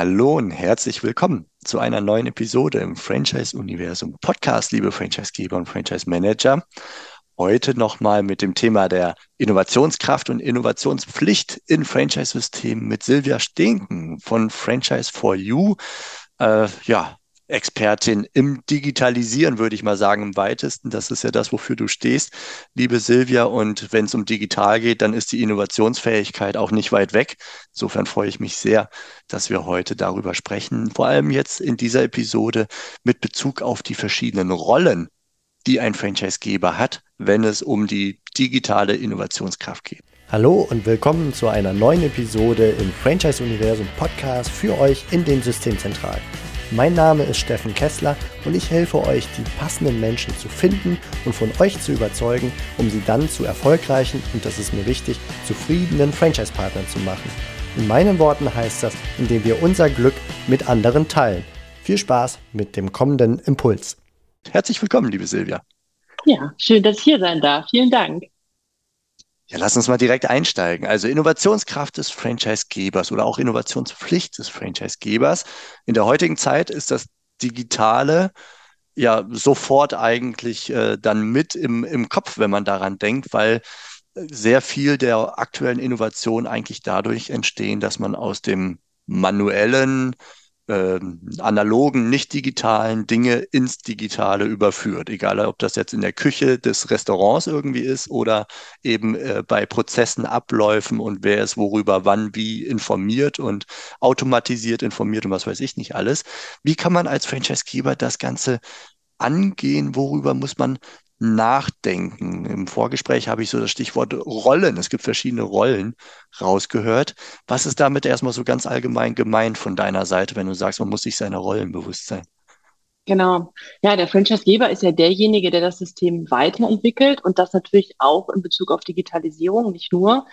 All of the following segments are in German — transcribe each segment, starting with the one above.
Hallo und herzlich willkommen zu einer neuen Episode im Franchise-Universum Podcast, liebe Franchisegeber und Franchise-Manager. Heute nochmal mit dem Thema der Innovationskraft und Innovationspflicht in Franchise-Systemen mit Silvia Stinken von Franchise for You. Äh, ja, Expertin im Digitalisieren, würde ich mal sagen, im weitesten. Das ist ja das, wofür du stehst, liebe Silvia. Und wenn es um digital geht, dann ist die Innovationsfähigkeit auch nicht weit weg. Insofern freue ich mich sehr, dass wir heute darüber sprechen. Vor allem jetzt in dieser Episode mit Bezug auf die verschiedenen Rollen, die ein Franchisegeber hat, wenn es um die digitale Innovationskraft geht. Hallo und willkommen zu einer neuen Episode im Franchise-Universum Podcast für euch in den Systemzentralen. Mein Name ist Steffen Kessler und ich helfe euch, die passenden Menschen zu finden und von euch zu überzeugen, um sie dann zu erfolgreichen und das ist mir wichtig, zufriedenen Franchise-Partnern zu machen. In meinen Worten heißt das, indem wir unser Glück mit anderen teilen. Viel Spaß mit dem kommenden Impuls. Herzlich willkommen, liebe Silvia. Ja, schön, dass ich hier sein darf. Vielen Dank. Ja, lass uns mal direkt einsteigen. Also Innovationskraft des Franchisegebers oder auch Innovationspflicht des Franchisegebers. In der heutigen Zeit ist das Digitale ja sofort eigentlich äh, dann mit im, im Kopf, wenn man daran denkt, weil sehr viel der aktuellen Innovation eigentlich dadurch entstehen, dass man aus dem manuellen äh, analogen, nicht digitalen Dinge ins Digitale überführt. Egal, ob das jetzt in der Küche des Restaurants irgendwie ist oder eben äh, bei Prozessen, Abläufen und wer es worüber, wann, wie informiert und automatisiert informiert und was weiß ich nicht alles. Wie kann man als Franchisegeber das Ganze angehen? Worüber muss man nachdenken. Im Vorgespräch habe ich so das Stichwort Rollen. Es gibt verschiedene Rollen rausgehört. Was ist damit erstmal so ganz allgemein gemeint von deiner Seite, wenn du sagst, man muss sich seiner Rollen bewusst sein? Genau. Ja, der Franchisegeber ist ja derjenige, der das System weiterentwickelt und das natürlich auch in Bezug auf Digitalisierung, nicht nur.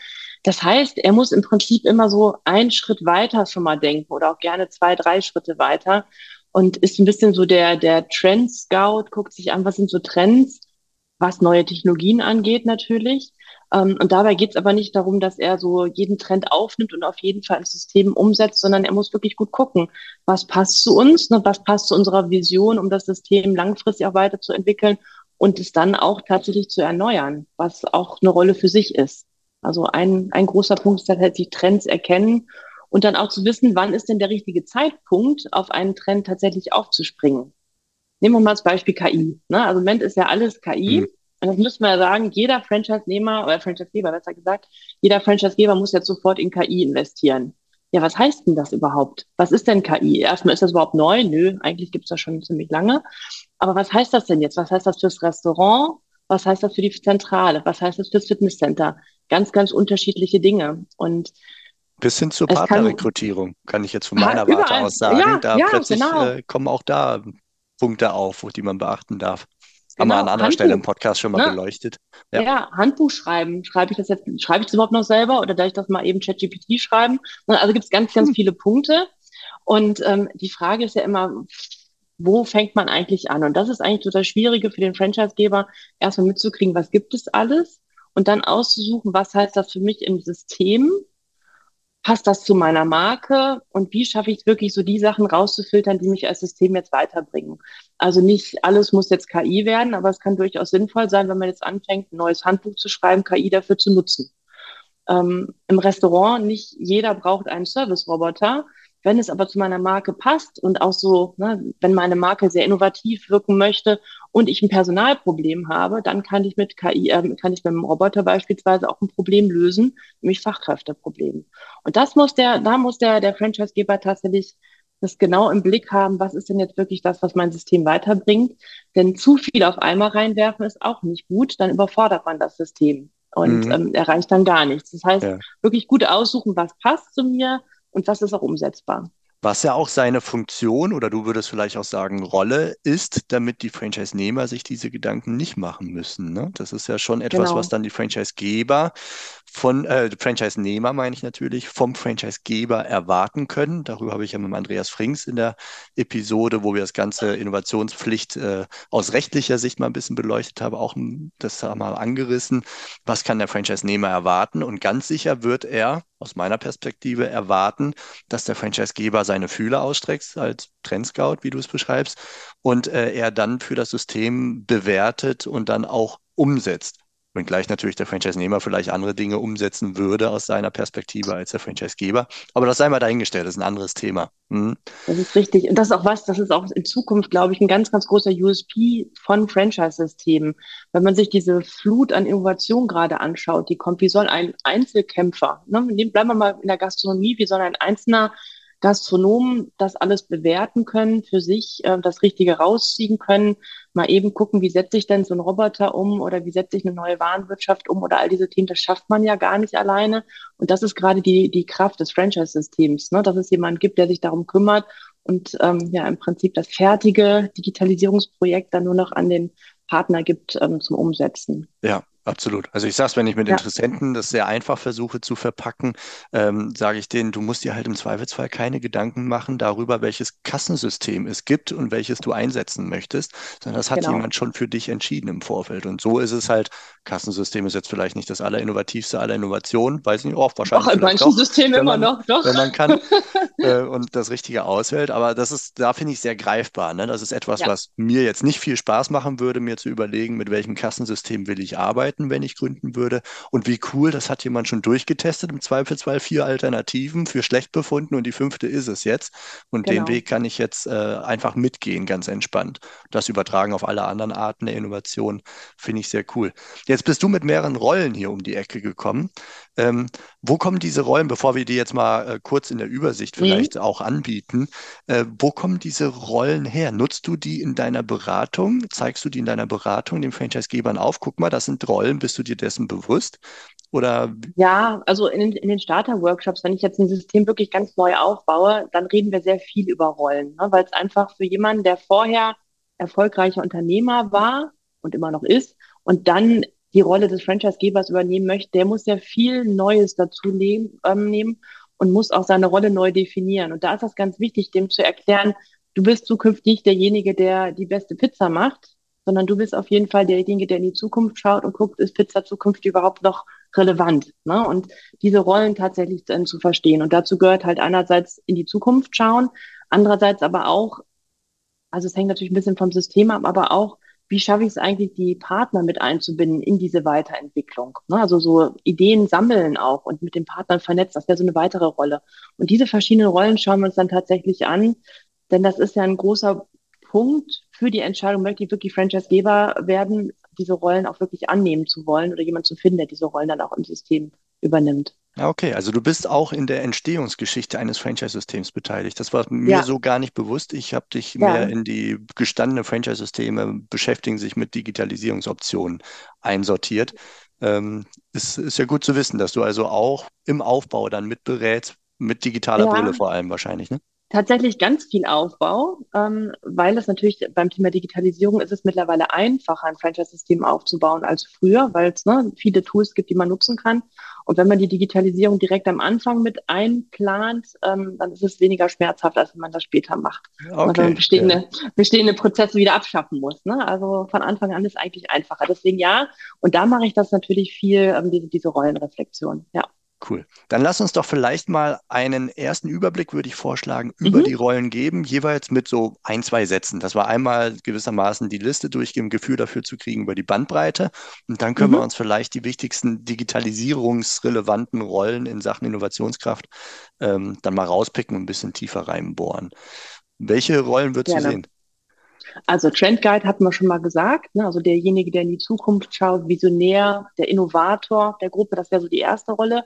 Das heißt, er muss im Prinzip immer so einen Schritt weiter schon mal denken oder auch gerne zwei, drei Schritte weiter und ist ein bisschen so der, der Trend Scout, guckt sich an, was sind so Trends was neue Technologien angeht natürlich. Ähm, und dabei geht es aber nicht darum, dass er so jeden Trend aufnimmt und auf jeden Fall ins System umsetzt, sondern er muss wirklich gut gucken, was passt zu uns, ne, was passt zu unserer Vision, um das System langfristig auch weiterzuentwickeln und es dann auch tatsächlich zu erneuern, was auch eine Rolle für sich ist. Also ein, ein großer Punkt ist tatsächlich Trends erkennen und dann auch zu wissen, wann ist denn der richtige Zeitpunkt, auf einen Trend tatsächlich aufzuspringen. Nehmen wir mal das Beispiel KI. Ne? Also im Moment ist ja alles KI. Mhm. Und das müssen wir ja sagen, jeder Franchise-Nehmer oder Franchise-Geber, besser gesagt, jeder Franchise-Geber muss jetzt sofort in KI investieren. Ja, was heißt denn das überhaupt? Was ist denn KI? Erstmal ist das überhaupt neu? Nö, eigentlich gibt es das schon ziemlich lange. Aber was heißt das denn jetzt? Was heißt das fürs Restaurant? Was heißt das für die Zentrale? Was heißt das fürs Fitnesscenter? Ganz, ganz unterschiedliche Dinge. Und bis hin zur Partnerrekrutierung, kann, kann, ich jetzt von meiner Warte aus sagen. Ja, da ja, plötzlich genau. äh, kommen auch da Punkte auf, die man beachten darf. Genau, Haben wir an anderer Handbuch, Stelle im Podcast schon mal ne? beleuchtet. Ja. ja. Handbuch schreiben. Schreibe ich das jetzt, schreibe ich das überhaupt noch selber oder darf ich das mal eben ChatGPT schreiben? Also gibt es ganz, ganz hm. viele Punkte. Und ähm, die Frage ist ja immer, wo fängt man eigentlich an? Und das ist eigentlich total Schwierige für den Franchisegeber, erstmal mitzukriegen, was gibt es alles und dann auszusuchen, was heißt das für mich im System passt das zu meiner Marke und wie schaffe ich es wirklich, so die Sachen rauszufiltern, die mich als System jetzt weiterbringen. Also nicht alles muss jetzt KI werden, aber es kann durchaus sinnvoll sein, wenn man jetzt anfängt, ein neues Handbuch zu schreiben, KI dafür zu nutzen. Ähm, Im Restaurant, nicht jeder braucht einen Service-Roboter, wenn es aber zu meiner Marke passt und auch so, ne, wenn meine Marke sehr innovativ wirken möchte und ich ein Personalproblem habe, dann kann ich mit KI, äh, kann ich mit dem Roboter beispielsweise auch ein Problem lösen, nämlich Fachkräfteproblem. Und das muss der, da muss der, der Franchisegeber tatsächlich das genau im Blick haben, was ist denn jetzt wirklich das, was mein System weiterbringt. Denn zu viel auf einmal reinwerfen ist auch nicht gut, dann überfordert man das System und mhm. ähm, erreicht dann gar nichts. Das heißt, ja. wirklich gut aussuchen, was passt zu mir, und was ist auch umsetzbar. Was ja auch seine Funktion oder du würdest vielleicht auch sagen Rolle ist, damit die Franchise-Nehmer sich diese Gedanken nicht machen müssen. Ne? Das ist ja schon etwas, genau. was dann die Franchise-Geber von, äh, Franchise-Nehmer meine ich natürlich, vom Franchise-Geber erwarten können. Darüber habe ich ja mit Andreas Frings in der Episode, wo wir das ganze Innovationspflicht äh, aus rechtlicher Sicht mal ein bisschen beleuchtet haben, auch das wir angerissen. Was kann der Franchise-Nehmer erwarten? Und ganz sicher wird er aus meiner Perspektive erwarten, dass der Franchise-Geber seine seine Fühler ausstreckt als Trendscout, wie du es beschreibst, und äh, er dann für das System bewertet und dann auch umsetzt. Wenngleich natürlich der Franchise-Nehmer vielleicht andere Dinge umsetzen würde aus seiner Perspektive als der Franchise-Geber. Aber das sei mal dahingestellt, das ist ein anderes Thema. Mhm. Das ist richtig. Und das ist auch was, das ist auch in Zukunft, glaube ich, ein ganz, ganz großer USP von Franchise-Systemen. Wenn man sich diese Flut an Innovation gerade anschaut, die kommt, wie soll ein Einzelkämpfer, ne, bleiben wir mal in der Gastronomie, wie soll ein einzelner Gastronomen das alles bewerten können, für sich äh, das Richtige rausziehen können, mal eben gucken, wie setze ich denn so einen Roboter um oder wie setze ich eine neue Warenwirtschaft um oder all diese Themen, das schafft man ja gar nicht alleine. Und das ist gerade die, die Kraft des Franchise-Systems, ne? dass es jemanden gibt, der sich darum kümmert und ähm, ja im Prinzip das fertige Digitalisierungsprojekt dann nur noch an den Partner gibt ähm, zum Umsetzen. Ja, Absolut. Also ich sage es, wenn ich mit ja. Interessenten das sehr einfach versuche zu verpacken, ähm, sage ich denen, du musst dir halt im Zweifelsfall keine Gedanken machen darüber, welches Kassensystem es gibt und welches du einsetzen möchtest, sondern das hat genau. jemand schon für dich entschieden im Vorfeld. Und so ist es halt, Kassensystem ist jetzt vielleicht nicht das allerinnovativste aller Innovationen, weiß nicht, auch wahrscheinlich. Auch in manchen Systemen immer noch, doch. Wenn man kann äh, und das Richtige auswählt. Aber das ist, da finde ich sehr greifbar. Ne? Das ist etwas, ja. was mir jetzt nicht viel Spaß machen würde, mir zu überlegen, mit welchem Kassensystem will ich arbeiten arbeiten, wenn ich gründen würde. Und wie cool, das hat jemand schon durchgetestet, im Zweifelsfall vier Alternativen für schlecht befunden und die fünfte ist es jetzt. Und genau. den Weg kann ich jetzt äh, einfach mitgehen, ganz entspannt. Das übertragen auf alle anderen Arten der Innovation, finde ich sehr cool. Jetzt bist du mit mehreren Rollen hier um die Ecke gekommen. Ähm, wo kommen diese Rollen, bevor wir die jetzt mal äh, kurz in der Übersicht mhm. vielleicht mhm. auch anbieten, äh, wo kommen diese Rollen her? Nutzt du die in deiner Beratung? Zeigst du die in deiner Beratung den Franchisegebern auf? Guck mal, das sind Rollen, bist du dir dessen bewusst? Oder? Ja, also in, in den Starter-Workshops, wenn ich jetzt ein System wirklich ganz neu aufbaue, dann reden wir sehr viel über Rollen, ne? weil es einfach für jemanden, der vorher erfolgreicher Unternehmer war und immer noch ist und dann die Rolle des Franchise-Gebers übernehmen möchte, der muss ja viel Neues dazu nehmen, ähm, nehmen und muss auch seine Rolle neu definieren. Und da ist das ganz wichtig, dem zu erklären, du bist zukünftig derjenige, der die beste Pizza macht, sondern du bist auf jeden Fall derjenige, der in die Zukunft schaut und guckt, ist Pizza Zukunft überhaupt noch relevant? Ne? Und diese Rollen tatsächlich dann zu verstehen. Und dazu gehört halt einerseits in die Zukunft schauen, andererseits aber auch, also es hängt natürlich ein bisschen vom System ab, aber auch wie schaffe ich es eigentlich, die Partner mit einzubinden in diese Weiterentwicklung? Ne? Also so Ideen sammeln auch und mit den Partnern vernetzen, das wäre so eine weitere Rolle. Und diese verschiedenen Rollen schauen wir uns dann tatsächlich an, denn das ist ja ein großer Punkt für die Entscheidung, möchte ich wirklich Franchise-Geber werden, diese Rollen auch wirklich annehmen zu wollen oder jemand zu finden, der diese Rollen dann auch im System übernimmt. Okay, also du bist auch in der Entstehungsgeschichte eines Franchise-Systems beteiligt. Das war mir ja. so gar nicht bewusst. Ich habe dich ja. mehr in die gestandenen Franchise-Systeme beschäftigen sich mit Digitalisierungsoptionen einsortiert. Ähm, es ist ja gut zu wissen, dass du also auch im Aufbau dann mitberätst, mit digitaler ja. Brille vor allem wahrscheinlich, ne? Tatsächlich ganz viel Aufbau, ähm, weil es natürlich beim Thema Digitalisierung ist es mittlerweile einfacher, ein Franchise-System aufzubauen als früher, weil es ne, viele Tools gibt, die man nutzen kann. Und wenn man die Digitalisierung direkt am Anfang mit einplant, ähm, dann ist es weniger schmerzhaft, als wenn man das später macht. Okay, also man bestehende, ja. bestehende Prozesse wieder abschaffen muss. Ne? Also von Anfang an ist eigentlich einfacher. Deswegen ja. Und da mache ich das natürlich viel, ähm, diese, diese Rollenreflexion. Ja. Cool. Dann lass uns doch vielleicht mal einen ersten Überblick, würde ich vorschlagen, über mhm. die Rollen geben, jeweils mit so ein, zwei Sätzen. Das war einmal gewissermaßen die Liste durchgeben, Gefühl dafür zu kriegen über die Bandbreite. Und dann können mhm. wir uns vielleicht die wichtigsten digitalisierungsrelevanten Rollen in Sachen Innovationskraft ähm, dann mal rauspicken und ein bisschen tiefer reinbohren. Welche Rollen würdest Gerne. du sehen? Also Trend Guide hatten wir schon mal gesagt, ne? also derjenige, der in die Zukunft schaut, Visionär, der Innovator der Gruppe, das wäre so die erste Rolle.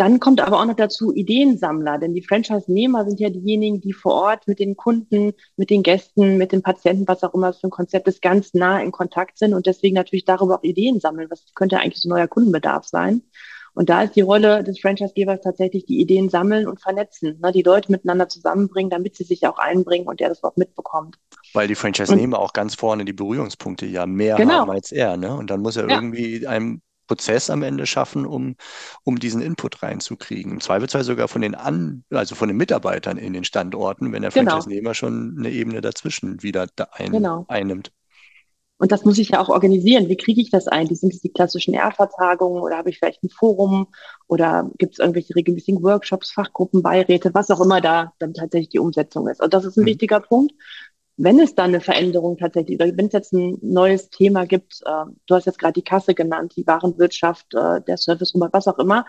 Dann kommt aber auch noch dazu Ideensammler, denn die Franchise-Nehmer sind ja diejenigen, die vor Ort mit den Kunden, mit den Gästen, mit den Patienten, was auch immer es für ein Konzept ist, ganz nah in Kontakt sind und deswegen natürlich darüber auch Ideen sammeln. Was könnte eigentlich so neuer Kundenbedarf sein? Und da ist die Rolle des Franchise-Gebers tatsächlich die Ideen sammeln und vernetzen, ne? die Leute miteinander zusammenbringen, damit sie sich auch einbringen und der das auch mitbekommt. Weil die Franchise-Nehmer auch ganz vorne die Berührungspunkte ja mehr genau. haben als er. Ne? Und dann muss er ja. irgendwie einem Prozess am Ende schaffen, um, um diesen Input reinzukriegen. Im Zweifelsfall sogar von den An also von den Mitarbeitern in den Standorten, wenn der genau. Franchise-Nehmer schon eine Ebene dazwischen wieder ein, genau. einnimmt. Und das muss ich ja auch organisieren. Wie kriege ich das ein? Die sind es die klassischen R-Vertagungen oder habe ich vielleicht ein Forum oder gibt es irgendwelche regelmäßigen Workshops, Fachgruppen, Beiräte, was auch immer da dann tatsächlich die Umsetzung ist. Und das ist ein mhm. wichtiger Punkt. Wenn es dann eine Veränderung tatsächlich, oder wenn es jetzt ein neues Thema gibt, äh, du hast jetzt gerade die Kasse genannt, die Warenwirtschaft, äh, der Service, was auch immer,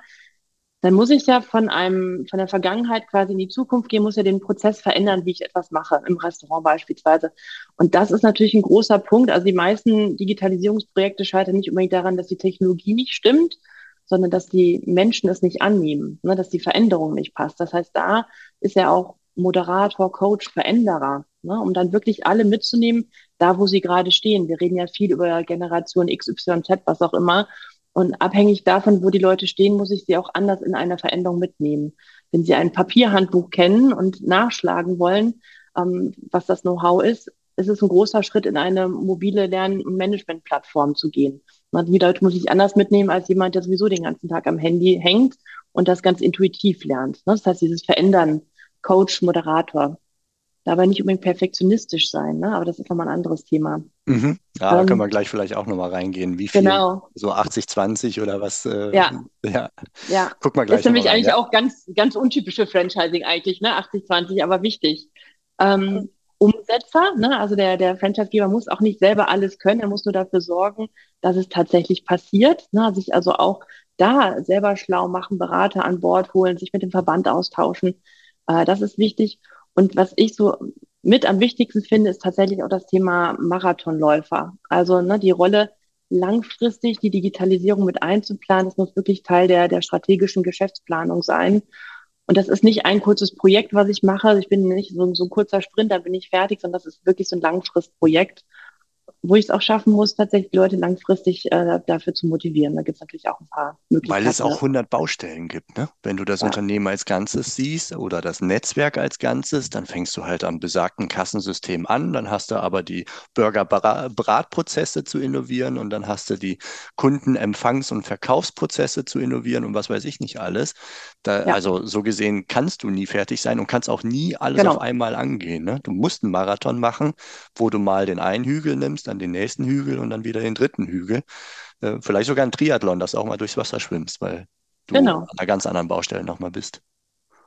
dann muss ich ja von einem, von der Vergangenheit quasi in die Zukunft gehen, muss ja den Prozess verändern, wie ich etwas mache, im Restaurant beispielsweise. Und das ist natürlich ein großer Punkt. Also die meisten Digitalisierungsprojekte scheitern nicht unbedingt daran, dass die Technologie nicht stimmt, sondern dass die Menschen es nicht annehmen, ne, dass die Veränderung nicht passt. Das heißt, da ist ja auch Moderator, Coach, Veränderer, ne, um dann wirklich alle mitzunehmen, da wo sie gerade stehen. Wir reden ja viel über Generation X, Y, Z, was auch immer. Und abhängig davon, wo die Leute stehen, muss ich sie auch anders in einer Veränderung mitnehmen. Wenn sie ein Papierhandbuch kennen und nachschlagen wollen, ähm, was das Know-how ist, ist es ein großer Schritt, in eine mobile Lern- und Management-Plattform zu gehen. Die Leute muss ich anders mitnehmen als jemand, der sowieso den ganzen Tag am Handy hängt und das ganz intuitiv lernt. Das heißt, dieses Verändern, Coach, Moderator, dabei nicht unbedingt perfektionistisch sein, ne? aber das ist nochmal ein anderes Thema. Mhm. Ja, ähm, da können wir gleich vielleicht auch nochmal reingehen. Wie viel? Genau. So 80-20 oder was? Äh, ja. ja. Ja. Guck mal gleich. Das ist nämlich rein, eigentlich ja? auch ganz, ganz untypische Franchising eigentlich, ne? 80-20, aber wichtig. Ähm, Umsetzer, ne? also der, der Franchisegeber muss auch nicht selber alles können, er muss nur dafür sorgen, dass es tatsächlich passiert, ne? sich also auch da selber schlau machen, Berater an Bord holen, sich mit dem Verband austauschen. Äh, das ist wichtig. Und was ich so mit am wichtigsten finde, ist tatsächlich auch das Thema Marathonläufer. Also ne, die Rolle langfristig die Digitalisierung mit einzuplanen, das muss wirklich Teil der, der strategischen Geschäftsplanung sein. Und das ist nicht ein kurzes Projekt, was ich mache. Ich bin nicht so, so ein kurzer Sprint, da bin ich fertig, sondern das ist wirklich so ein Langfristprojekt wo ich es auch schaffen muss, tatsächlich Leute langfristig äh, dafür zu motivieren. Da gibt es natürlich auch ein paar Möglichkeiten. Weil es auch 100 Baustellen gibt. Ne? Wenn du das ja. Unternehmen als Ganzes siehst oder das Netzwerk als Ganzes, dann fängst du halt am besagten Kassensystem an. Dann hast du aber die Burger-Bratprozesse zu innovieren und dann hast du die Kundenempfangs- und Verkaufsprozesse zu innovieren und was weiß ich nicht alles. Da, ja. Also so gesehen kannst du nie fertig sein und kannst auch nie alles genau. auf einmal angehen. Ne? Du musst einen Marathon machen, wo du mal den einen Hügel nimmst, dann den nächsten Hügel und dann wieder den dritten Hügel. Äh, vielleicht sogar ein Triathlon, dass du auch mal durchs Wasser schwimmst, weil du genau. an einer ganz anderen Baustelle nochmal bist.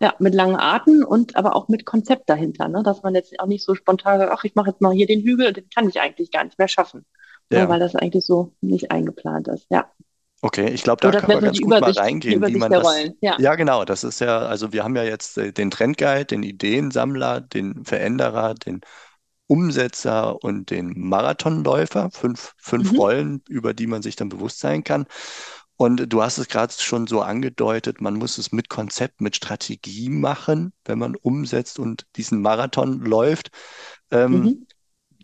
Ja, mit langen Arten und aber auch mit Konzept dahinter, ne? dass man jetzt auch nicht so spontan sagt, ach, ich mache jetzt mal hier den Hügel, den kann ich eigentlich gar nicht mehr schaffen, ja. Ne? weil das eigentlich so nicht eingeplant ist. Ja. Okay, ich glaube, da Oder können wir ganz gut Übersicht, mal reingehen, wie man das. Ja. ja. genau, das ist ja, also wir haben ja jetzt äh, den Trendguide, den Ideensammler, den Veränderer, den Umsetzer und den Marathonläufer, fünf, fünf mhm. Rollen, über die man sich dann bewusst sein kann. Und du hast es gerade schon so angedeutet, man muss es mit Konzept, mit Strategie machen, wenn man umsetzt und diesen Marathon läuft. Ähm, mhm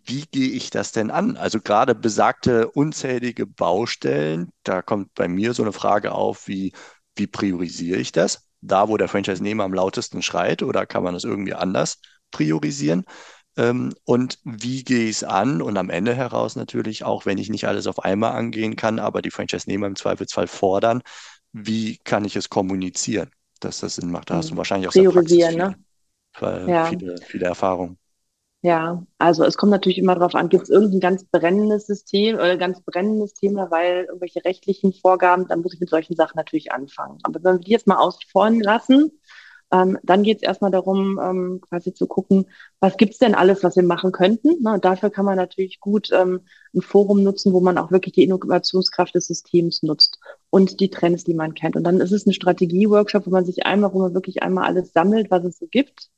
wie gehe ich das denn an? Also gerade besagte unzählige Baustellen, da kommt bei mir so eine Frage auf, wie, wie priorisiere ich das? Da, wo der Franchise-Nehmer am lautesten schreit, oder kann man das irgendwie anders priorisieren? Ähm, und wie gehe ich es an? Und am Ende heraus natürlich, auch wenn ich nicht alles auf einmal angehen kann, aber die Franchise-Nehmer im Zweifelsfall fordern, wie kann ich es kommunizieren, dass das Sinn macht? Da hast du wahrscheinlich auch sehr Priorisieren, ne? Ja. viele, viele Erfahrungen. Ja, also es kommt natürlich immer darauf an, gibt es irgendein ganz brennendes System oder ganz brennendes Thema, weil irgendwelche rechtlichen Vorgaben, dann muss ich mit solchen Sachen natürlich anfangen. Aber wenn wir die jetzt mal außen lassen, ähm, dann geht es erstmal darum, ähm, quasi zu gucken, was gibt's denn alles, was wir machen könnten. Na, und dafür kann man natürlich gut ähm, ein Forum nutzen, wo man auch wirklich die Innovationskraft des Systems nutzt und die Trends, die man kennt. Und dann ist es ein Strategie-Workshop, wo man sich einmal, wo man wirklich einmal alles sammelt, was es so gibt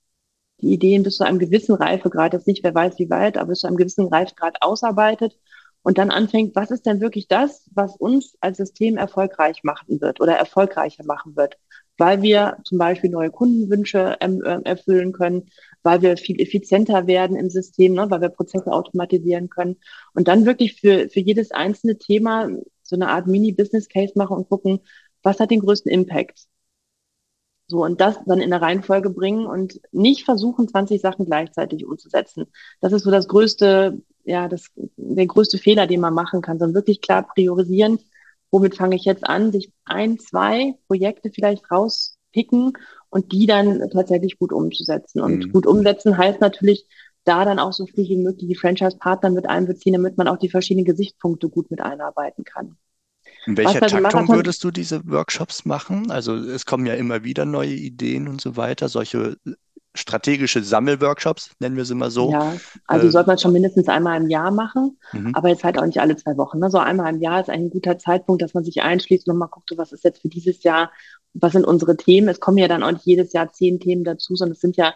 die Ideen bis zu einem gewissen Reifegrad, jetzt nicht wer weiß wie weit, aber bis zu einem gewissen Reifegrad ausarbeitet und dann anfängt, was ist denn wirklich das, was uns als System erfolgreich machen wird oder erfolgreicher machen wird, weil wir zum Beispiel neue Kundenwünsche ähm, äh, erfüllen können, weil wir viel effizienter werden im System, ne, weil wir Prozesse automatisieren können und dann wirklich für, für jedes einzelne Thema so eine Art Mini-Business-Case machen und gucken, was hat den größten Impact? So, und das dann in der Reihenfolge bringen und nicht versuchen, 20 Sachen gleichzeitig umzusetzen. Das ist so das größte, ja, das, der größte Fehler, den man machen kann, sondern wirklich klar priorisieren. Womit fange ich jetzt an? Sich ein, zwei Projekte vielleicht rauspicken und die dann tatsächlich gut umzusetzen. Und mhm. gut umsetzen heißt natürlich, da dann auch so früh wie möglich die Franchise-Partner mit einbeziehen, damit man auch die verschiedenen Gesichtspunkte gut mit einarbeiten kann. In welcher Taktung würdest du diese Workshops machen? Also es kommen ja immer wieder neue Ideen und so weiter. Solche strategische Sammelworkshops, nennen wir sie mal so. Ja, also äh, sollte man schon mindestens einmal im Jahr machen, mhm. aber jetzt halt auch nicht alle zwei Wochen. Ne? So einmal im Jahr ist ein guter Zeitpunkt, dass man sich einschließt und mal guckt, so, was ist jetzt für dieses Jahr, was sind unsere Themen. Es kommen ja dann auch nicht jedes Jahr zehn Themen dazu, sondern es sind ja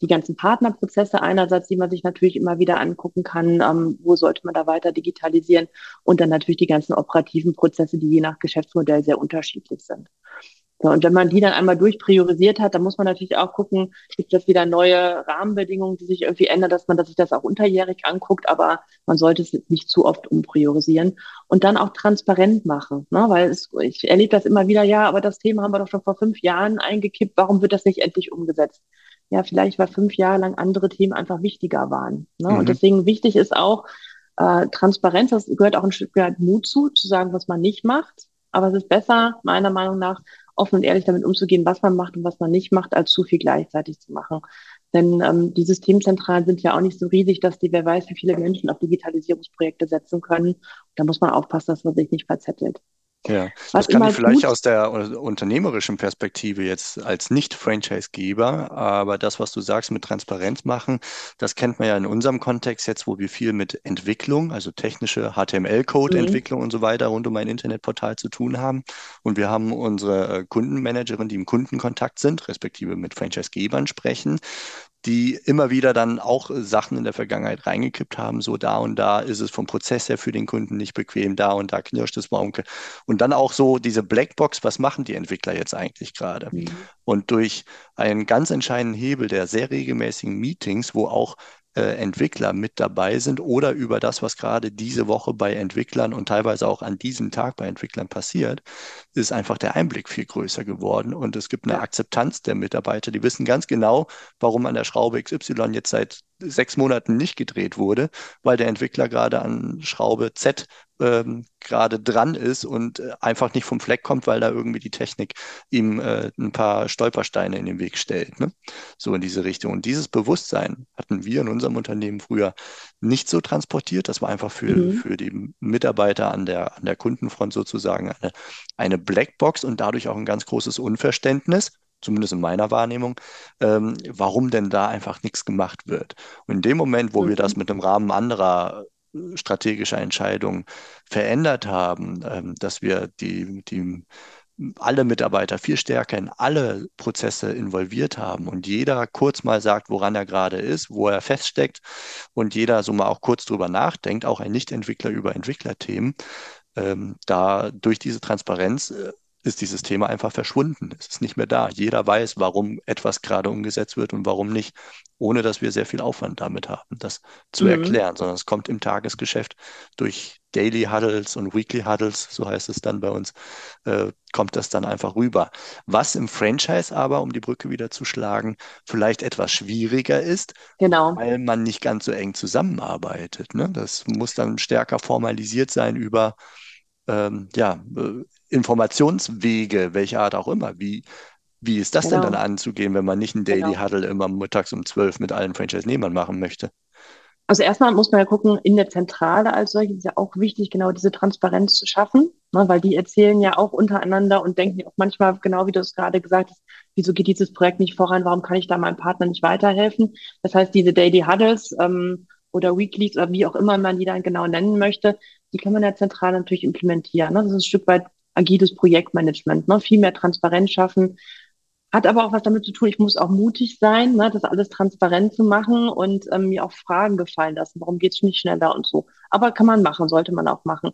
die ganzen Partnerprozesse einerseits, die man sich natürlich immer wieder angucken kann, ähm, wo sollte man da weiter digitalisieren und dann natürlich die ganzen operativen Prozesse, die je nach Geschäftsmodell sehr unterschiedlich sind. So, und wenn man die dann einmal durchpriorisiert hat, dann muss man natürlich auch gucken, gibt es wieder neue Rahmenbedingungen, die sich irgendwie ändern, dass man dass sich das auch unterjährig anguckt, aber man sollte es nicht zu oft umpriorisieren und dann auch transparent machen, ne? weil es, ich erlebe das immer wieder, ja, aber das Thema haben wir doch schon vor fünf Jahren eingekippt, warum wird das nicht endlich umgesetzt? Ja, vielleicht weil fünf Jahre lang andere Themen einfach wichtiger waren. Ne? Mhm. Und deswegen wichtig ist auch äh, Transparenz, das gehört auch ein Stück weit Mut zu, zu sagen, was man nicht macht. Aber es ist besser, meiner Meinung nach, offen und ehrlich damit umzugehen, was man macht und was man nicht macht, als zu viel gleichzeitig zu machen. Denn ähm, die Systemzentralen sind ja auch nicht so riesig, dass die, wer weiß, wie viele Menschen auf Digitalisierungsprojekte setzen können. Da muss man aufpassen, dass man sich nicht verzettelt. Ja, das kann ich vielleicht aus der unternehmerischen Perspektive jetzt als Nicht-Franchise-Geber, aber das, was du sagst mit Transparenz machen, das kennt man ja in unserem Kontext jetzt, wo wir viel mit Entwicklung, also technische HTML-Code-Entwicklung mhm. und so weiter rund um ein Internetportal zu tun haben. Und wir haben unsere äh, Kundenmanagerin, die im Kundenkontakt sind, respektive mit Franchise-Gebern sprechen, die immer wieder dann auch Sachen in der Vergangenheit reingekippt haben, so da und da ist es vom Prozess her für den Kunden nicht bequem, da und da knirscht es warum. Und dann auch so diese Blackbox, was machen die Entwickler jetzt eigentlich gerade? Mhm. Und durch einen ganz entscheidenden Hebel der sehr regelmäßigen Meetings, wo auch äh, Entwickler mit dabei sind oder über das, was gerade diese Woche bei Entwicklern und teilweise auch an diesem Tag bei Entwicklern passiert, ist einfach der Einblick viel größer geworden und es gibt eine Akzeptanz der Mitarbeiter. Die wissen ganz genau, warum an der Schraube XY jetzt seit sechs Monaten nicht gedreht wurde, weil der Entwickler gerade an Schraube Z ähm, gerade dran ist und äh, einfach nicht vom Fleck kommt, weil da irgendwie die Technik ihm äh, ein paar Stolpersteine in den Weg stellt. Ne? So in diese Richtung. Und dieses Bewusstsein hatten wir in unserem Unternehmen früher nicht so transportiert. Das war einfach für, mhm. für die Mitarbeiter an der, an der Kundenfront sozusagen eine, eine Blackbox und dadurch auch ein ganz großes Unverständnis zumindest in meiner Wahrnehmung, ähm, warum denn da einfach nichts gemacht wird. Und in dem Moment, wo mhm. wir das mit dem Rahmen anderer strategischer Entscheidungen verändert haben, ähm, dass wir die, die alle Mitarbeiter viel stärker in alle Prozesse involviert haben und jeder kurz mal sagt, woran er gerade ist, wo er feststeckt und jeder so mal auch kurz drüber nachdenkt, auch ein Nicht-Entwickler über Entwicklerthemen, ähm, da durch diese Transparenz äh, ist dieses Thema einfach verschwunden. Es ist nicht mehr da. Jeder weiß, warum etwas gerade umgesetzt wird und warum nicht, ohne dass wir sehr viel Aufwand damit haben, das zu mhm. erklären, sondern es kommt im Tagesgeschäft durch Daily Huddles und Weekly Huddles, so heißt es dann bei uns, äh, kommt das dann einfach rüber. Was im Franchise aber, um die Brücke wieder zu schlagen, vielleicht etwas schwieriger ist, genau. weil man nicht ganz so eng zusammenarbeitet. Ne? Das muss dann stärker formalisiert sein über ähm, ja, äh, Informationswege, welcher Art auch immer. Wie, wie ist das genau. denn dann anzugehen, wenn man nicht einen Daily genau. Huddle immer mittags um zwölf mit allen Franchise-Nehmern machen möchte? Also erstmal muss man ja gucken, in der Zentrale als solche ist ja auch wichtig, genau diese Transparenz zu schaffen, ne, weil die erzählen ja auch untereinander und denken auch manchmal, genau wie du es gerade gesagt hast, wieso geht dieses Projekt nicht voran, warum kann ich da meinem Partner nicht weiterhelfen? Das heißt, diese Daily Huddles ähm, oder Weeklies oder wie auch immer man die dann genau nennen möchte, die kann man ja zentral natürlich implementieren. Ne? Das ist ein Stück weit agiles Projektmanagement, ne? viel mehr Transparenz schaffen. Hat aber auch was damit zu tun, ich muss auch mutig sein, ne? das alles transparent zu machen und ähm, mir auch Fragen gefallen lassen. Warum geht's nicht schneller und so? Aber kann man machen, sollte man auch machen.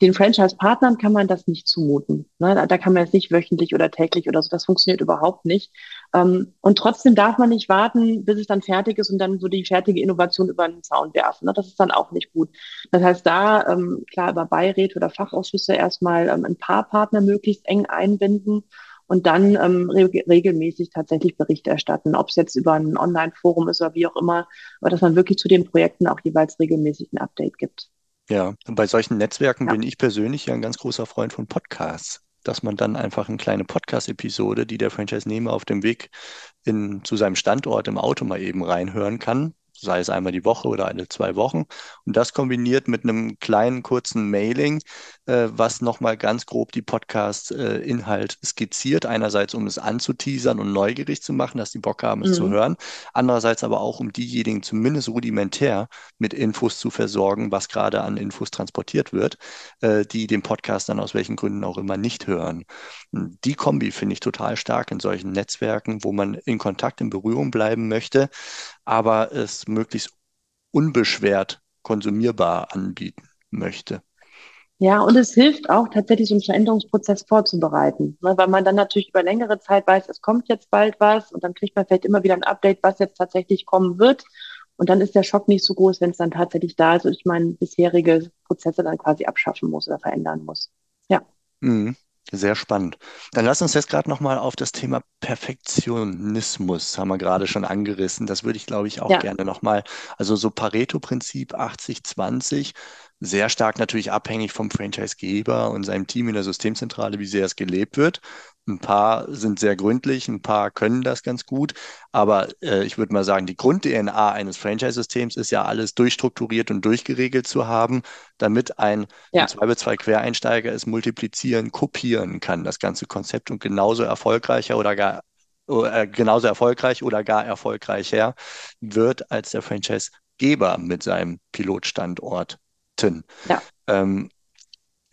Den Franchise-Partnern kann man das nicht zumuten. Ne? Da, da, kann man jetzt nicht wöchentlich oder täglich oder so. Das funktioniert überhaupt nicht. Ähm, und trotzdem darf man nicht warten, bis es dann fertig ist und dann so die fertige Innovation über den Zaun werfen. Ne? Das ist dann auch nicht gut. Das heißt, da ähm, klar über Beiräte oder Fachausschüsse erstmal ähm, ein paar Partner möglichst eng einbinden und dann ähm, re regelmäßig tatsächlich Bericht erstatten, ob es jetzt über ein Online-Forum ist oder wie auch immer, aber dass man wirklich zu den Projekten auch jeweils regelmäßig ein Update gibt. Ja, und bei solchen Netzwerken ja. bin ich persönlich ja ein ganz großer Freund von Podcasts, dass man dann einfach eine kleine Podcast-Episode, die der Franchise-Nehmer auf dem Weg in, zu seinem Standort im Auto mal eben reinhören kann, sei es einmal die Woche oder alle zwei Wochen. Und das kombiniert mit einem kleinen, kurzen Mailing, äh, was nochmal ganz grob die Podcast-Inhalt äh, skizziert. Einerseits, um es anzuteasern und neugierig zu machen, dass die Bock haben, es mhm. zu hören. Andererseits aber auch, um diejenigen zumindest rudimentär mit Infos zu versorgen, was gerade an Infos transportiert wird, äh, die den Podcast dann aus welchen Gründen auch immer nicht hören. Die Kombi finde ich total stark in solchen Netzwerken, wo man in Kontakt, in Berührung bleiben möchte, aber es möglichst unbeschwert konsumierbar anbieten möchte. Ja, und es hilft auch tatsächlich, so einen Veränderungsprozess vorzubereiten, ne, weil man dann natürlich über längere Zeit weiß, es kommt jetzt bald was und dann kriegt man vielleicht immer wieder ein Update, was jetzt tatsächlich kommen wird. Und dann ist der Schock nicht so groß, wenn es dann tatsächlich da ist und ich meine bisherige Prozesse dann quasi abschaffen muss oder verändern muss. Ja. Mhm. Sehr spannend. Dann lass uns jetzt gerade nochmal auf das Thema Perfektionismus, haben wir gerade schon angerissen. Das würde ich, glaube ich, auch ja. gerne nochmal, also so Pareto-Prinzip 80-20, sehr stark natürlich abhängig vom Franchisegeber und seinem Team in der Systemzentrale, wie sehr es gelebt wird. Ein paar sind sehr gründlich, ein paar können das ganz gut. Aber äh, ich würde mal sagen, die Grund-DNA eines Franchise-Systems ist ja alles durchstrukturiert und durchgeregelt zu haben, damit ein ja. zwei Quereinsteiger es multiplizieren, kopieren kann, das ganze Konzept und genauso erfolgreicher oder gar äh, genauso erfolgreich oder gar erfolgreicher wird als der Franchise-Geber mit seinem Pilotstandort. Ja. Ähm,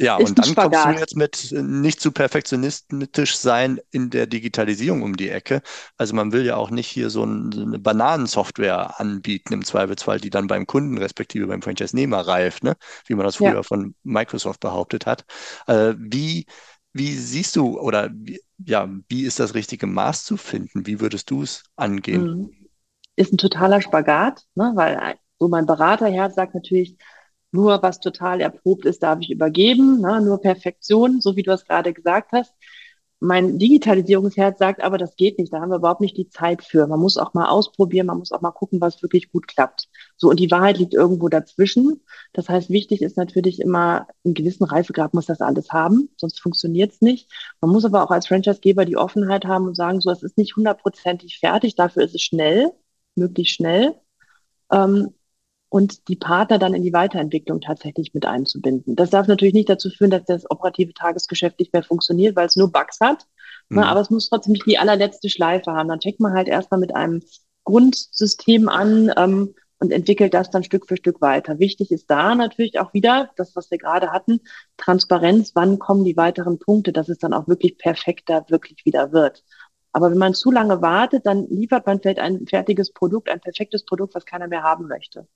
ja, ist und dann kommst du jetzt mit äh, nicht zu perfektionistisch sein in der Digitalisierung um die Ecke. Also man will ja auch nicht hier so, ein, so eine Bananensoftware anbieten im Zweifelsfall, die dann beim Kunden respektive beim Franchise-Nehmer reift, ne? wie man das früher ja. von Microsoft behauptet hat. Äh, wie, wie siehst du oder wie, ja, wie ist das richtige Maß zu finden? Wie würdest du es angehen? Mhm. Ist ein totaler Spagat, ne? weil so mein Beraterherz sagt natürlich, nur was total erprobt ist, darf ich übergeben, ne? nur Perfektion, so wie du es gerade gesagt hast. Mein Digitalisierungsherz sagt aber, das geht nicht, da haben wir überhaupt nicht die Zeit für. Man muss auch mal ausprobieren, man muss auch mal gucken, was wirklich gut klappt. So, und die Wahrheit liegt irgendwo dazwischen. Das heißt, wichtig ist natürlich immer, einen gewissen Reifegrad muss das alles haben, sonst funktioniert es nicht. Man muss aber auch als Franchisegeber die Offenheit haben und sagen, so, es ist nicht hundertprozentig fertig, dafür ist es schnell, möglichst schnell. Ähm, und die Partner dann in die Weiterentwicklung tatsächlich mit einzubinden. Das darf natürlich nicht dazu führen, dass das operative Tagesgeschäft nicht mehr funktioniert, weil es nur Bugs hat. Ne? Mhm. aber es muss trotzdem nicht die allerletzte Schleife haben. Dann fängt man halt erstmal mit einem Grundsystem an ähm, und entwickelt das dann Stück für Stück weiter. Wichtig ist da natürlich auch wieder, das, was wir gerade hatten, Transparenz, wann kommen die weiteren Punkte, dass es dann auch wirklich perfekter wirklich wieder wird. Aber wenn man zu lange wartet, dann liefert man vielleicht ein fertiges Produkt, ein perfektes Produkt, was keiner mehr haben möchte.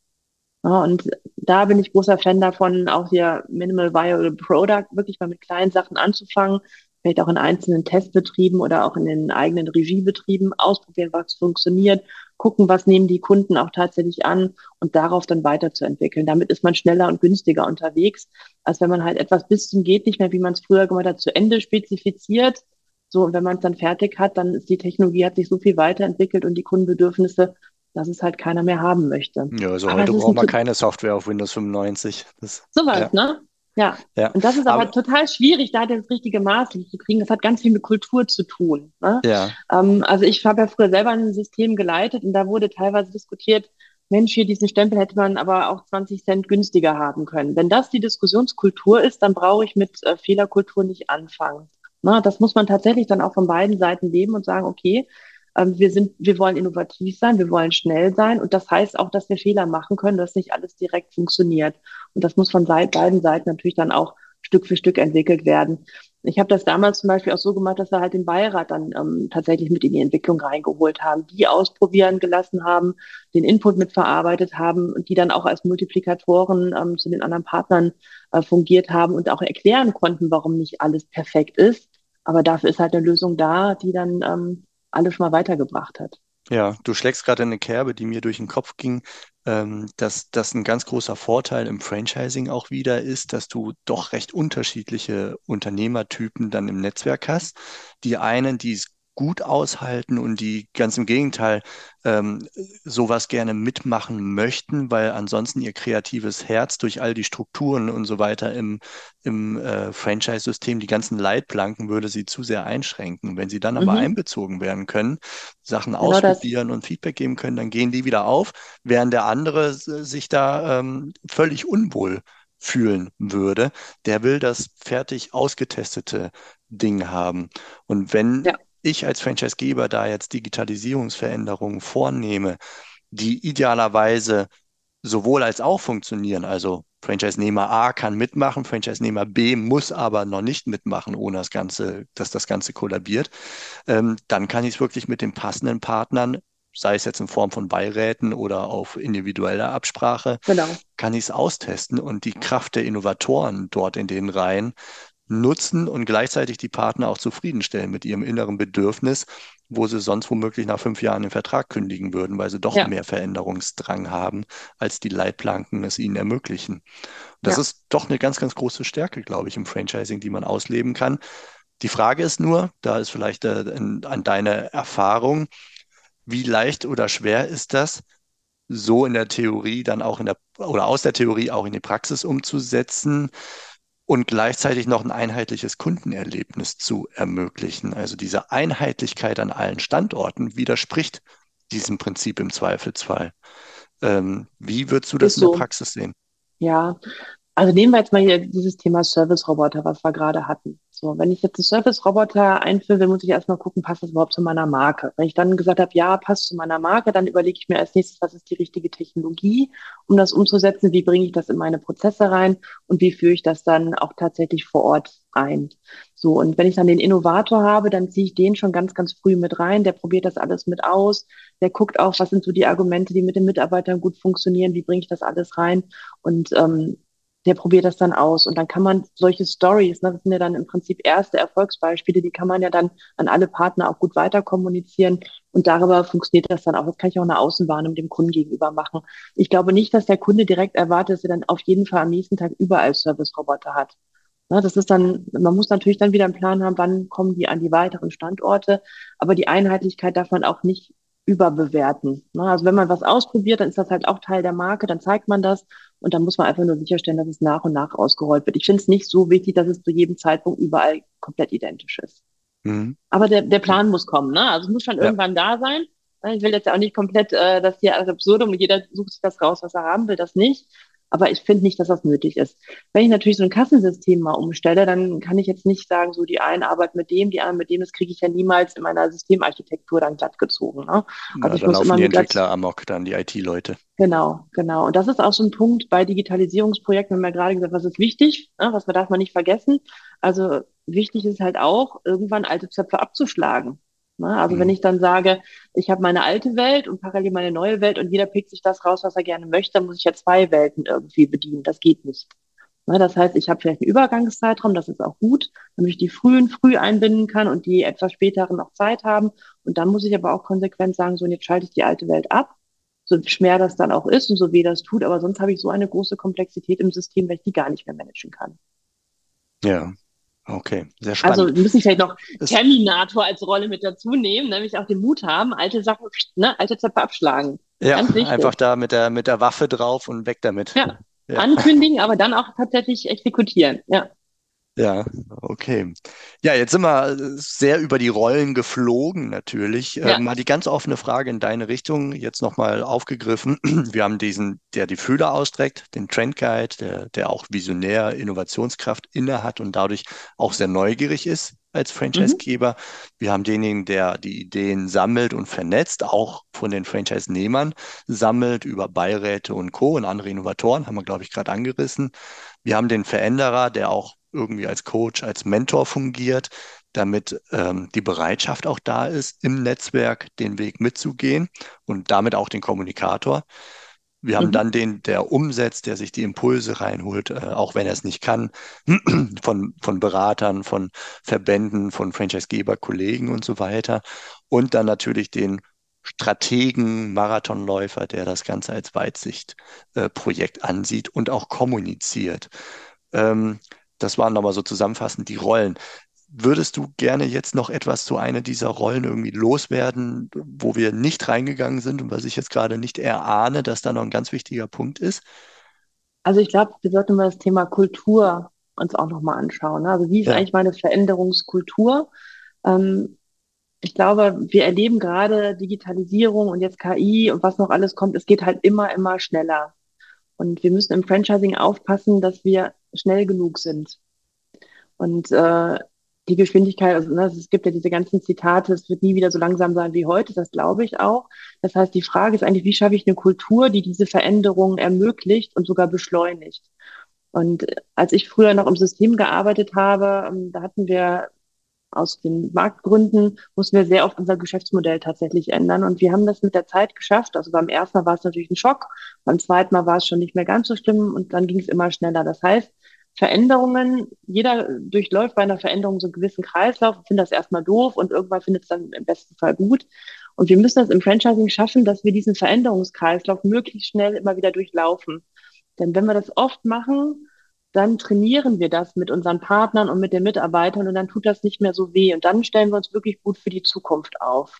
Und da bin ich großer Fan davon, auch hier Minimal Viable Product wirklich mal mit kleinen Sachen anzufangen, vielleicht auch in einzelnen Testbetrieben oder auch in den eigenen Regiebetrieben ausprobieren, was funktioniert, gucken, was nehmen die Kunden auch tatsächlich an und darauf dann weiterzuentwickeln. Damit ist man schneller und günstiger unterwegs, als wenn man halt etwas bis zum geht nicht mehr, wie man es früher gemacht hat, zu Ende spezifiziert. So, und wenn man es dann fertig hat, dann ist die Technologie hat sich so viel weiterentwickelt und die Kundenbedürfnisse dass es halt keiner mehr haben möchte. Ja, also aber heute braucht man keine Software auf Windows 95. Das, Sowas, ja. ne? Ja. ja. Und das ist aber, aber, total schwierig, da das richtige Maß zu kriegen. Das hat ganz viel mit Kultur zu tun. Ne? Ja. Ähm, also ich habe ja früher selber ein System geleitet und da wurde teilweise diskutiert, Mensch, hier diesen Stempel hätte man aber auch 20 Cent günstiger haben können. Wenn das die Diskussionskultur ist, dann brauche ich mit äh, Fehlerkultur nicht anfangen. Na, das muss man tatsächlich dann auch von beiden Seiten leben und sagen, okay, wir sind, wir wollen innovativ sein, wir wollen schnell sein und das heißt auch, dass wir Fehler machen können, dass nicht alles direkt funktioniert. Und das muss von beiden Seiten natürlich dann auch Stück für Stück entwickelt werden. Ich habe das damals zum Beispiel auch so gemacht, dass wir halt den Beirat dann ähm, tatsächlich mit in die Entwicklung reingeholt haben, die ausprobieren gelassen haben, den Input mitverarbeitet haben und die dann auch als Multiplikatoren ähm, zu den anderen Partnern äh, fungiert haben und auch erklären konnten, warum nicht alles perfekt ist. Aber dafür ist halt eine Lösung da, die dann ähm, alle schon mal weitergebracht hat. Ja, du schlägst gerade eine Kerbe, die mir durch den Kopf ging, ähm, dass das ein ganz großer Vorteil im Franchising auch wieder ist, dass du doch recht unterschiedliche Unternehmertypen dann im Netzwerk hast. Die einen, die es gut aushalten und die ganz im Gegenteil ähm, sowas gerne mitmachen möchten, weil ansonsten ihr kreatives Herz durch all die Strukturen und so weiter im, im äh, Franchise-System, die ganzen Leitplanken würde sie zu sehr einschränken. Wenn sie dann aber Mhm. einbezogen werden können, Sachen Genau das. ausprobieren und Feedback geben können, dann gehen die wieder auf, während der andere sich da ähm, völlig unwohl fühlen würde. Der will das fertig ausgetestete Ding haben. Und wenn Ja, ich als Franchisegeber da jetzt Digitalisierungsveränderungen vornehme, die idealerweise sowohl als auch funktionieren. Also Franchise-Nehmer A kann mitmachen, Franchise-Nehmer B muss aber noch nicht mitmachen, ohne das Ganze, dass das Ganze kollabiert. Ähm, dann kann ich es wirklich mit den passenden Partnern, sei es jetzt in Form von Beiräten oder auf individueller Absprache, genau. kann ich es austesten und die Kraft der Innovatoren dort in den Reihen nutzen und gleichzeitig die Partner auch zufriedenstellen mit ihrem inneren Bedürfnis, wo sie sonst womöglich nach fünf Jahren den Vertrag kündigen würden, weil sie doch Ja, mehr Veränderungsdrang haben, als die Leitplanken es ihnen ermöglichen. Das ja, ist doch eine ganz, ganz große Stärke, glaube ich, im Franchising, die man ausleben kann. Die Frage ist nur, da ist vielleicht äh, in, an deine Erfahrung, wie leicht oder schwer ist das, so in der Theorie dann auch in der oder aus der Theorie auch in die Praxis umzusetzen und gleichzeitig noch ein einheitliches Kundenerlebnis zu ermöglichen. Also diese Einheitlichkeit an allen Standorten widerspricht diesem Prinzip im Zweifelsfall. Ähm, wie würdest du das ist in der so. Praxis sehen? Ja, also nehmen wir jetzt mal hier dieses Thema Service-Roboter, was wir gerade hatten. So, wenn ich jetzt einen Service-Roboter einführen will, muss ich erstmal gucken, passt das überhaupt zu meiner Marke? Wenn ich dann gesagt habe, ja, passt zu meiner Marke, dann überlege ich mir als nächstes, was ist die richtige Technologie, um das umzusetzen? Wie bringe ich das in meine Prozesse rein? Und wie führe ich das dann auch tatsächlich vor Ort ein? So, und wenn ich dann den Innovator habe, dann ziehe ich den schon ganz, ganz früh mit rein. Der probiert das alles mit aus. Der guckt auch, was sind so die Argumente, die mit den Mitarbeitern gut funktionieren? Wie bringe ich das alles rein? Und ähm, der probiert das dann aus. Und dann kann man solche Stories, ne, das sind ja dann im Prinzip erste Erfolgsbeispiele, die kann man ja dann an alle Partner auch gut weiter kommunizieren. Und darüber funktioniert das dann auch. Das kann ich auch eine Außenwahrnehmung dem Kunden gegenüber machen. Ich glaube nicht, dass der Kunde direkt erwartet, dass er dann auf jeden Fall am nächsten Tag überall Service-Roboter hat. Ne, das ist dann, man muss natürlich dann wieder einen Plan haben, wann kommen die an die weiteren Standorte. Aber die Einheitlichkeit darf man auch nicht überbewerten. Ne? Also wenn man was ausprobiert, dann ist das halt auch Teil der Marke, dann zeigt man das und dann muss man einfach nur sicherstellen, dass es nach und nach ausgerollt wird. Ich finde es nicht so wichtig, dass es zu jedem Zeitpunkt überall komplett identisch ist. Mhm. Aber der, der Plan muss kommen, ne? Also es muss schon Ja. irgendwann da sein. Ich will jetzt auch nicht komplett, äh, das hier als Absurdum und jeder sucht sich das raus, was er haben will, das nicht. Aber ich finde nicht, dass das nötig ist. Wenn ich natürlich so ein Kassensystem mal umstelle, dann kann ich jetzt nicht sagen, so die einen arbeiten mit dem, die anderen mit dem. Das kriege ich ja niemals in meiner Systemarchitektur dann glatt gezogen. Ne? Ja, Also ich da muss laufen immer die Entwickler amok, dann die IT-Leute. genau, genau. Und das ist auch so ein Punkt bei Digitalisierungsprojekten, wir haben ja gerade gesagt, was ist wichtig, ne? was darf man nicht vergessen. Also wichtig ist halt auch, irgendwann alte Zöpfe abzuschlagen. Ne? Also wenn Mhm. ich dann sage, ich habe meine alte Welt und parallel meine neue Welt und jeder pickt sich das raus, was er gerne möchte, dann muss ich ja zwei Welten irgendwie bedienen. Das geht nicht. Ne? Das heißt, ich habe vielleicht einen Übergangszeitraum, das ist auch gut, damit ich die frühen früh einbinden kann und die etwas späteren noch Zeit haben. Und dann muss ich aber auch konsequent sagen, so und jetzt schalte ich die alte Welt ab, so schwer das dann auch ist und so weh das tut, aber sonst habe ich so eine große Komplexität im System, dass ich die gar nicht mehr managen kann. Ja, okay, sehr Also spannend. müssen vielleicht noch Terminator als Rolle mit dazu nehmen, nämlich auch den Mut haben, alte Sachen, ne, alte Zöpfe abschlagen. ja, einfach da mit der, mit der Waffe drauf und weg damit. Ja, Ja. ankündigen, aber dann auch tatsächlich exekutieren. Ja, Ja, okay. Ja, jetzt sind wir äh, sehr über die Rollen geflogen, natürlich. Ja, mal die ganz offene Frage in deine Richtung, jetzt nochmal aufgegriffen. Wir haben diesen, der die Fühler ausstreckt, den Trend Guide, der, der auch visionär Innovationskraft inne hat und dadurch auch sehr neugierig ist als mhm, Franchisegeber. Wir haben denjenigen, der die Ideen sammelt und vernetzt, auch von den Franchise-Nehmern sammelt über Beiräte und Co. und andere Innovatoren, haben wir, glaube ich, gerade angerissen. Wir haben den Veränderer, der auch irgendwie als Coach, als Mentor fungiert, damit ähm, die Bereitschaft auch da ist, im Netzwerk den Weg mitzugehen und damit auch den Kommunikator. Wir haben mhm, dann den, der umsetzt, der sich die Impulse reinholt, äh, auch wenn er es nicht kann, von, von Beratern, von Verbänden, von Franchisegeber, Kollegen und so weiter. Und dann natürlich den Strategen, Marathonläufer, der das Ganze als Weitsicht-Projekt ansieht und auch kommuniziert. Ähm, das waren nochmal so zusammenfassend die Rollen. würdest du gerne jetzt noch etwas zu einer dieser Rollen irgendwie loswerden, wo wir nicht reingegangen sind und was ich jetzt gerade nicht erahne, dass da noch ein ganz wichtiger Punkt ist? Also ich glaube, wir sollten mal das Thema Kultur uns auch nochmal anschauen. Ne? Also wie ist ja. eigentlich meine Veränderungskultur? Ähm, ich glaube, wir erleben gerade Digitalisierung und jetzt KI und was noch alles kommt. Es geht halt immer, immer schneller. Und wir müssen im Franchising aufpassen, dass wir schnell genug sind. Und äh, die Geschwindigkeit, also ne, es gibt ja diese ganzen Zitate, es wird nie wieder so langsam sein wie heute, das glaube ich auch. Das heißt, die Frage ist eigentlich, wie schaffe ich eine Kultur, die diese Veränderungen ermöglicht und sogar beschleunigt? Und als ich früher noch im System gearbeitet habe, ähm, da hatten wir aus den Marktgründen mussten wir sehr oft unser Geschäftsmodell tatsächlich ändern. Und wir haben das mit der Zeit geschafft. Also beim ersten Mal war es natürlich ein Schock, beim zweiten Mal war es schon nicht mehr ganz so schlimm und dann ging es immer schneller. Das heißt, Veränderungen, jeder durchläuft bei einer Veränderung so einen gewissen Kreislauf, findet das erstmal doof und irgendwann findet es dann im besten Fall gut. Und wir müssen das im Franchising schaffen, dass wir diesen Veränderungskreislauf möglichst schnell immer wieder durchlaufen. Denn wenn wir das oft machen, dann trainieren wir das mit unseren Partnern und mit den Mitarbeitern und dann tut das nicht mehr so weh. Und dann stellen wir uns wirklich gut für die Zukunft auf.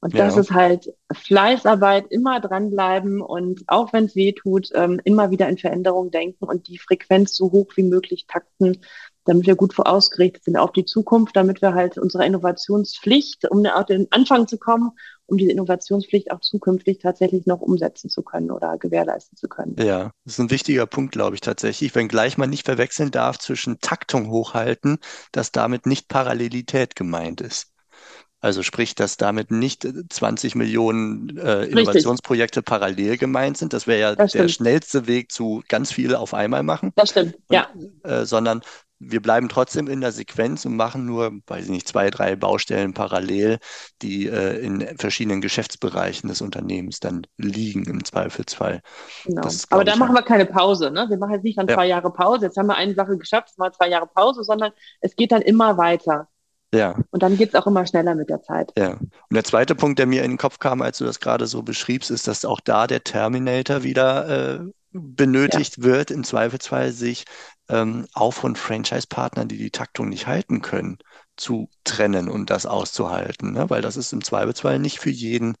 Und ja. das ist halt Fleißarbeit, immer dranbleiben und auch wenn es weh tut, ähm, immer wieder in Veränderung denken und die Frequenz so hoch wie möglich takten, damit wir gut vorausgerichtet sind auf die Zukunft, damit wir halt unsere Innovationspflicht, um auf den Anfang zu kommen, um diese Innovationspflicht auch zukünftig tatsächlich noch umsetzen zu können oder gewährleisten zu können. Ja, das ist ein wichtiger Punkt, glaube ich, tatsächlich, wenngleich man nicht verwechseln darf zwischen Taktung hochhalten, dass damit nicht Parallelität gemeint ist. Also sprich, dass damit nicht 20 Millionen äh, Innovationsprojekte Richtig. parallel gemeint sind. Das wäre ja das der schnellste Weg zu ganz viel auf einmal machen. Das stimmt, und, ja. Äh, sondern wir bleiben trotzdem in der Sequenz und machen nur, weiß ich nicht, zwei, drei Baustellen parallel, die äh, in verschiedenen Geschäftsbereichen des Unternehmens dann liegen im Zweifelsfall. Genau. Das, Aber da machen wir keine Pause. Ne? Wir machen jetzt nicht dann ja. zwei Jahre Pause. Jetzt haben wir eine Sache geschafft, es war zwei Jahre Pause, sondern es geht dann immer weiter. Ja. Und dann geht es auch immer schneller mit der Zeit. Ja. Und der zweite Punkt, der mir in den Kopf kam, als du das gerade so beschriebst, ist, dass auch da der Terminator wieder äh, benötigt ja. wird, im Zweifelsfall sich ähm, auch von Franchise-Partnern, die die Taktung nicht halten können, zu trennen und das auszuhalten. Ne? Weil das ist im Zweifelsfall nicht für jeden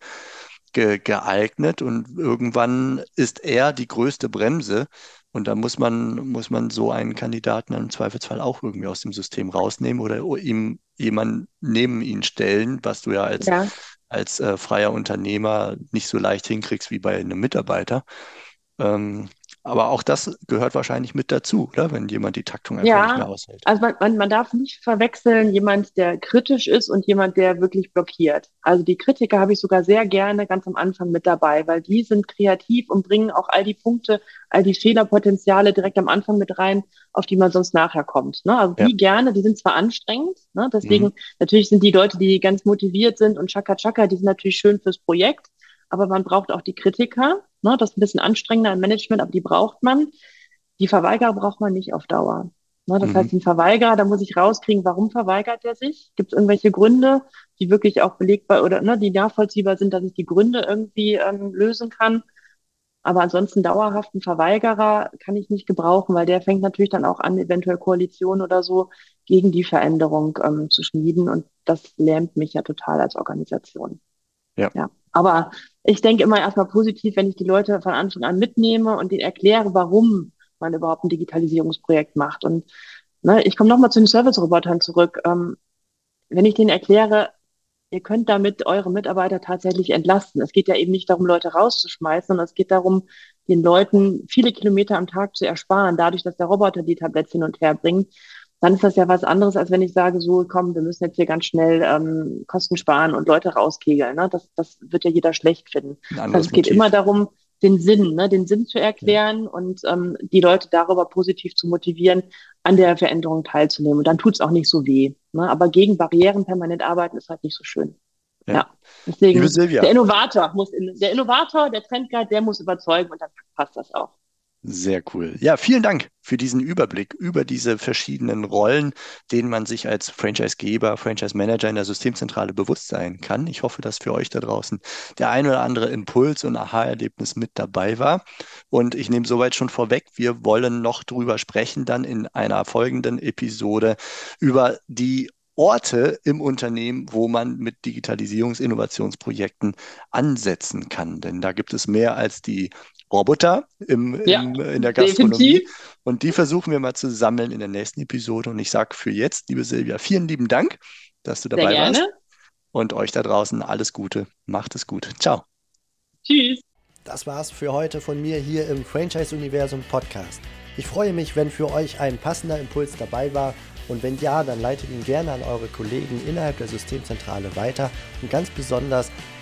ge geeignet und irgendwann ist er die größte Bremse. Und da muss man, muss man so einen Kandidaten im Zweifelsfall auch irgendwie aus dem System rausnehmen oder ihm jemanden neben ihn stellen, was du ja als, ja. als äh, freier Unternehmer nicht so leicht hinkriegst wie bei einem Mitarbeiter. Ähm, aber auch das gehört wahrscheinlich mit dazu, oder? Wenn jemand die Taktung einfach ja, nicht mehr aushält. Also man, man, man darf nicht verwechseln, jemand, der kritisch ist und jemand, der wirklich blockiert. Also die Kritiker habe ich sogar sehr gerne ganz am Anfang mit dabei, weil die sind kreativ und bringen auch all die Punkte, all die Fehlerpotenziale direkt am Anfang mit rein, auf die man sonst nachher kommt. Ne? Also die ja. gerne, die sind zwar anstrengend, ne? deswegen mhm. natürlich sind die Leute, die ganz motiviert sind und Chaka Chaka, die sind natürlich schön fürs Projekt aber man braucht auch die Kritiker. Ne? Das ist ein bisschen anstrengender im Management, aber die braucht man. Die Verweigerer braucht man nicht auf Dauer. Ne? Das mhm. heißt, den Verweigerer, da muss ich rauskriegen, warum verweigert er sich? Gibt es irgendwelche Gründe, die wirklich auch belegbar oder ne, die nachvollziehbar sind, dass ich die Gründe irgendwie ähm, lösen kann? Aber ansonsten dauerhaften Verweigerer kann ich nicht gebrauchen, weil der fängt natürlich dann auch an, eventuell Koalitionen oder so gegen die Veränderung ähm, zu schmieden. Und das lähmt mich ja total als Organisation. Ja. ja. Aber ich denke immer erstmal positiv, wenn ich die Leute von Anfang an mitnehme und denen erkläre, warum man überhaupt ein Digitalisierungsprojekt macht. Und ne, ich komme nochmal zu den Service-Robotern zurück. Ähm, wenn ich denen erkläre, ihr könnt damit eure Mitarbeiter tatsächlich entlasten. Es geht ja eben nicht darum, Leute rauszuschmeißen, sondern es geht darum, den Leuten viele Kilometer am Tag zu ersparen, dadurch, dass der Roboter die Tabletts hin und her bringt dann ist das ja was anderes, als wenn ich sage, so komm, wir müssen jetzt hier ganz schnell ähm, Kosten sparen und Leute rauskegeln. Ne? Das, das wird ja jeder schlecht finden. Also es geht immer darum, den Sinn, ne, den Sinn zu erklären ja. und ähm, die Leute darüber positiv zu motivieren, an der Veränderung teilzunehmen. Und dann tut es auch nicht so weh. Ne? Aber gegen Barrieren permanent arbeiten ist halt nicht so schön. Ja. ja. Deswegen, der Innovator muss, in, der Innovator, der Trendguide, der muss überzeugen und dann passt das auch. Sehr cool. Ja, vielen Dank für diesen Überblick über diese verschiedenen Rollen, denen man sich als Franchisegeber, Franchise-Manager in der Systemzentrale bewusst sein kann. Ich hoffe, dass für euch da draußen der ein oder andere Impuls und Aha-Erlebnis mit dabei war. Und ich nehme soweit schon vorweg, wir wollen noch drüber sprechen, dann in einer folgenden Episode über die Orte im Unternehmen, wo man mit Digitalisierungs-Innovationsprojekten ansetzen kann. Denn da gibt es mehr als die Roboter im, ja, im, in der Gastronomie. Definitiv. Und die versuchen wir mal zu sammeln in der nächsten Episode. Und ich sage für jetzt, liebe Silvia, vielen lieben Dank, dass du dabei warst. Und euch da draußen alles Gute. Macht es gut. Ciao. Tschüss. Das war's für heute von mir hier im Franchise-Universum Podcast. Ich freue mich, wenn für euch ein passender Impuls dabei war. Und wenn ja, dann leitet ihn gerne an eure Kollegen innerhalb der Systemzentrale weiter. Und ganz besonders